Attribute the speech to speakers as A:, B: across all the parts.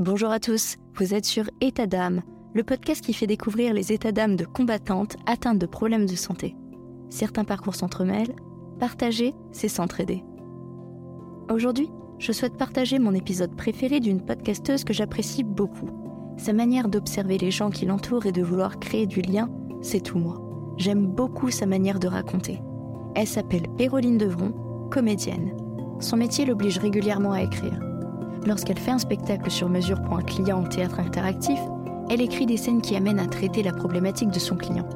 A: Bonjour à tous, vous êtes sur État d'âme, le podcast qui fait découvrir les états d'âme de combattantes atteintes de problèmes de santé. Certains parcours s'entremêlent, partager, c'est s'entraider. Aujourd'hui, je souhaite partager mon épisode préféré d'une podcasteuse que j'apprécie beaucoup. Sa manière d'observer les gens qui l'entourent et de vouloir créer du lien, c'est tout moi. J'aime beaucoup sa manière de raconter. Elle s'appelle Péroline Devron, comédienne. Son métier l'oblige régulièrement à écrire. Lorsqu'elle fait un spectacle sur mesure pour un client au théâtre interactif, elle écrit des scènes qui amènent à traiter la problématique de son client.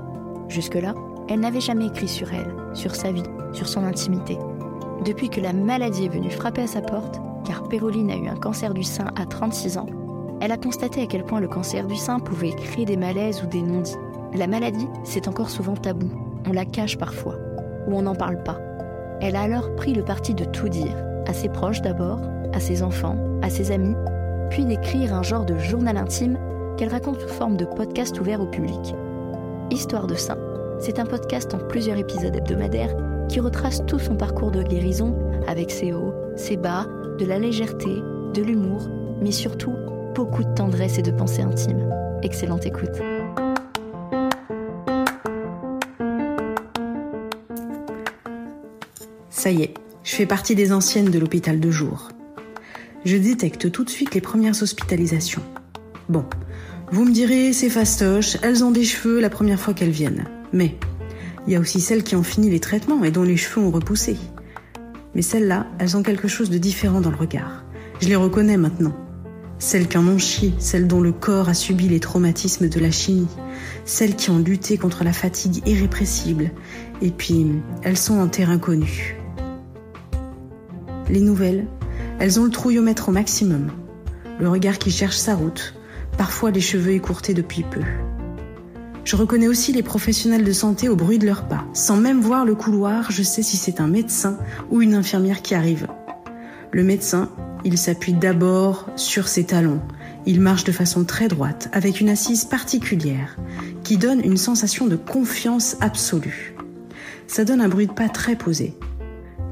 A: Jusque-là, elle n'avait jamais écrit sur elle, sur sa vie, sur son intimité. Depuis que la maladie est venue frapper à sa porte, car Péroline a eu un cancer du sein à 36 ans, elle a constaté à quel point le cancer du sein pouvait créer des malaises ou des non-dits. La maladie, c'est encore souvent tabou, on la cache parfois, ou on n'en parle pas. Elle a alors pris le parti de tout dire, à ses proches d'abord, à ses enfants, à ses amis, puis d'écrire un genre de journal intime qu'elle raconte sous forme de podcast ouvert au public. Histoire de Saint, c'est un podcast en plusieurs épisodes hebdomadaires qui retrace tout son parcours de guérison avec ses hauts, ses bas, de la légèreté, de l'humour, mais surtout beaucoup de tendresse et de pensée intime. Excellente écoute.
B: Ça y est, je fais partie des anciennes de l'hôpital de jour. Je détecte tout de suite les premières hospitalisations. Bon, vous me direz, c'est fastoche, elles ont des cheveux la première fois qu'elles viennent. Mais il y a aussi celles qui ont fini les traitements et dont les cheveux ont repoussé. Mais celles-là, elles ont quelque chose de différent dans le regard. Je les reconnais maintenant. Celles qui en ont chié, celles dont le corps a subi les traumatismes de la chimie, celles qui ont lutté contre la fatigue irrépressible, et puis elles sont en terrain connu. Les nouvelles, elles ont le trouillomètre au maximum, le regard qui cherche sa route, parfois les cheveux écourtés depuis peu. Je reconnais aussi les professionnels de santé au bruit de leurs pas. Sans même voir le couloir, je sais si c'est un médecin ou une infirmière qui arrive. Le médecin, il s'appuie d'abord sur ses talons. Il marche de façon très droite, avec une assise particulière, qui donne une sensation de confiance absolue. Ça donne un bruit de pas très posé.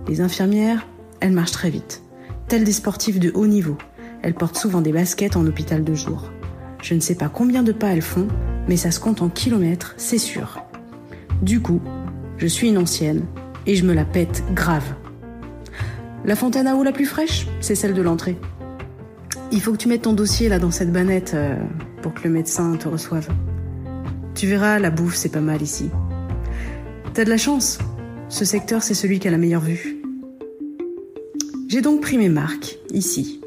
B: Les infirmières, elles marchent très vite. Telles des sportifs de haut niveau. Elles portent souvent des baskets en hôpital de jour. Je ne sais pas combien de pas elles font, mais ça se compte en kilomètres, c'est sûr. Du coup, je suis une ancienne et je me la pète grave. La fontaine à eau la plus fraîche, c'est celle de l'entrée. Il faut que tu mettes ton dossier là dans cette banette euh, pour que le médecin te reçoive. Tu verras, la bouffe c'est pas mal ici. T'as de la chance. Ce secteur c'est celui qui a la meilleure vue. J'ai donc pris mes marques, ici.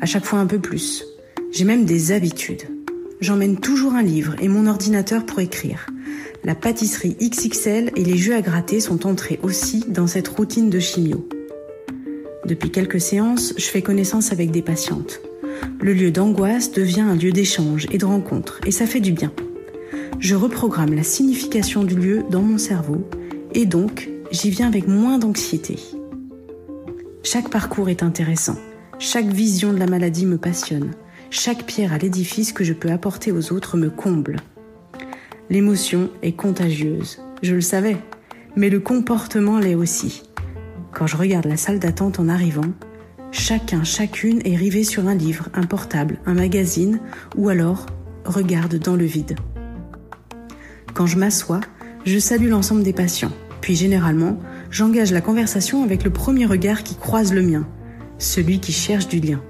B: À chaque fois un peu plus. J'ai même des habitudes. J'emmène toujours un livre et mon ordinateur pour écrire. La pâtisserie XXL et les jeux à gratter sont entrés aussi dans cette routine de chimio. Depuis quelques séances, je fais connaissance avec des patientes. Le lieu d'angoisse devient un lieu d'échange et de rencontre, et ça fait du bien. Je reprogramme la signification du lieu dans mon cerveau, et donc j'y viens avec moins d'anxiété. Chaque parcours est intéressant, chaque vision de la maladie me passionne, chaque pierre à l'édifice que je peux apporter aux autres me comble. L'émotion est contagieuse, je le savais, mais le comportement l'est aussi. Quand je regarde la salle d'attente en arrivant, chacun, chacune est rivé sur un livre, un portable, un magazine, ou alors regarde dans le vide. Quand je m'assois, je salue l'ensemble des patients, puis généralement, j'engage la conversation avec le premier regard qui croise le mien, celui qui cherche du lien.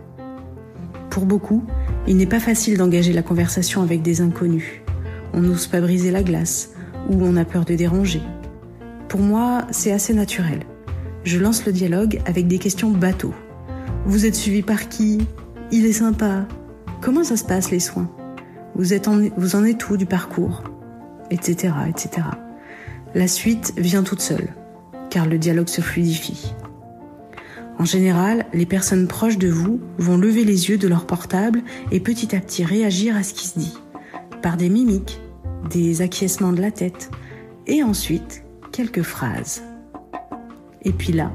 B: Pour beaucoup, il n'est pas facile d'engager la conversation avec des inconnus. On n'ose pas briser la glace ou on a peur de déranger. Pour moi, c'est assez naturel. Je lance le dialogue avec des questions bateaux. Vous êtes suivi par qui? Il est sympa. Comment ça se passe les soins? Vous, êtes en, vous en êtes où du parcours? Etc. etc. La suite vient toute seule, car le dialogue se fluidifie. En général, les personnes proches de vous vont lever les yeux de leur portable et petit à petit réagir à ce qui se dit, par des mimiques, des acquiescements de la tête, et ensuite quelques phrases. Et puis là,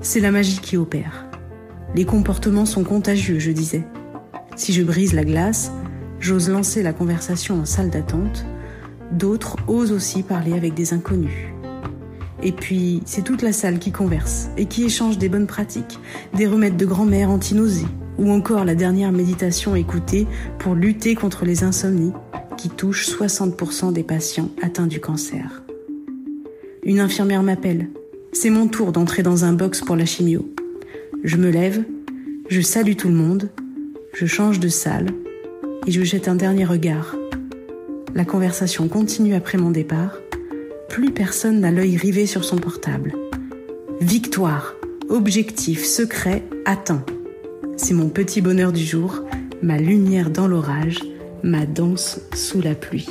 B: c'est la magie qui opère. Les comportements sont contagieux, je disais. Si je brise la glace, j'ose lancer la conversation en salle d'attente, d'autres osent aussi parler avec des inconnus. Et puis, c'est toute la salle qui converse et qui échange des bonnes pratiques, des remèdes de grand-mère anti-nausées, ou encore la dernière méditation écoutée pour lutter contre les insomnies qui touchent 60% des patients atteints du cancer. Une infirmière m'appelle. C'est mon tour d'entrer dans un box pour la chimio. Je me lève, je salue tout le monde, je change de salle et je jette un dernier regard. La conversation continue après mon départ. Plus personne n'a l'œil rivé sur son portable. Victoire, objectif secret atteint. C'est mon petit bonheur du jour, ma lumière dans l'orage, ma danse sous la pluie.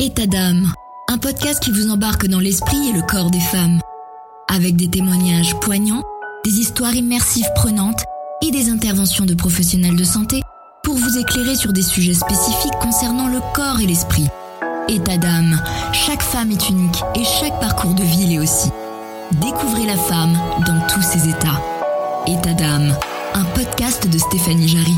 A: État d'âme, un podcast qui vous embarque dans l'esprit et le corps des femmes, avec des témoignages poignants, des histoires immersives prenantes et des interventions de professionnels de santé pour vous éclairer sur des sujets spécifiques concernant le corps et l'esprit. État d'âme, chaque femme est unique et chaque parcours de vie l'est aussi. Découvrez la femme dans tous ses états. État d'âme, un podcast de Stéphanie Jarry.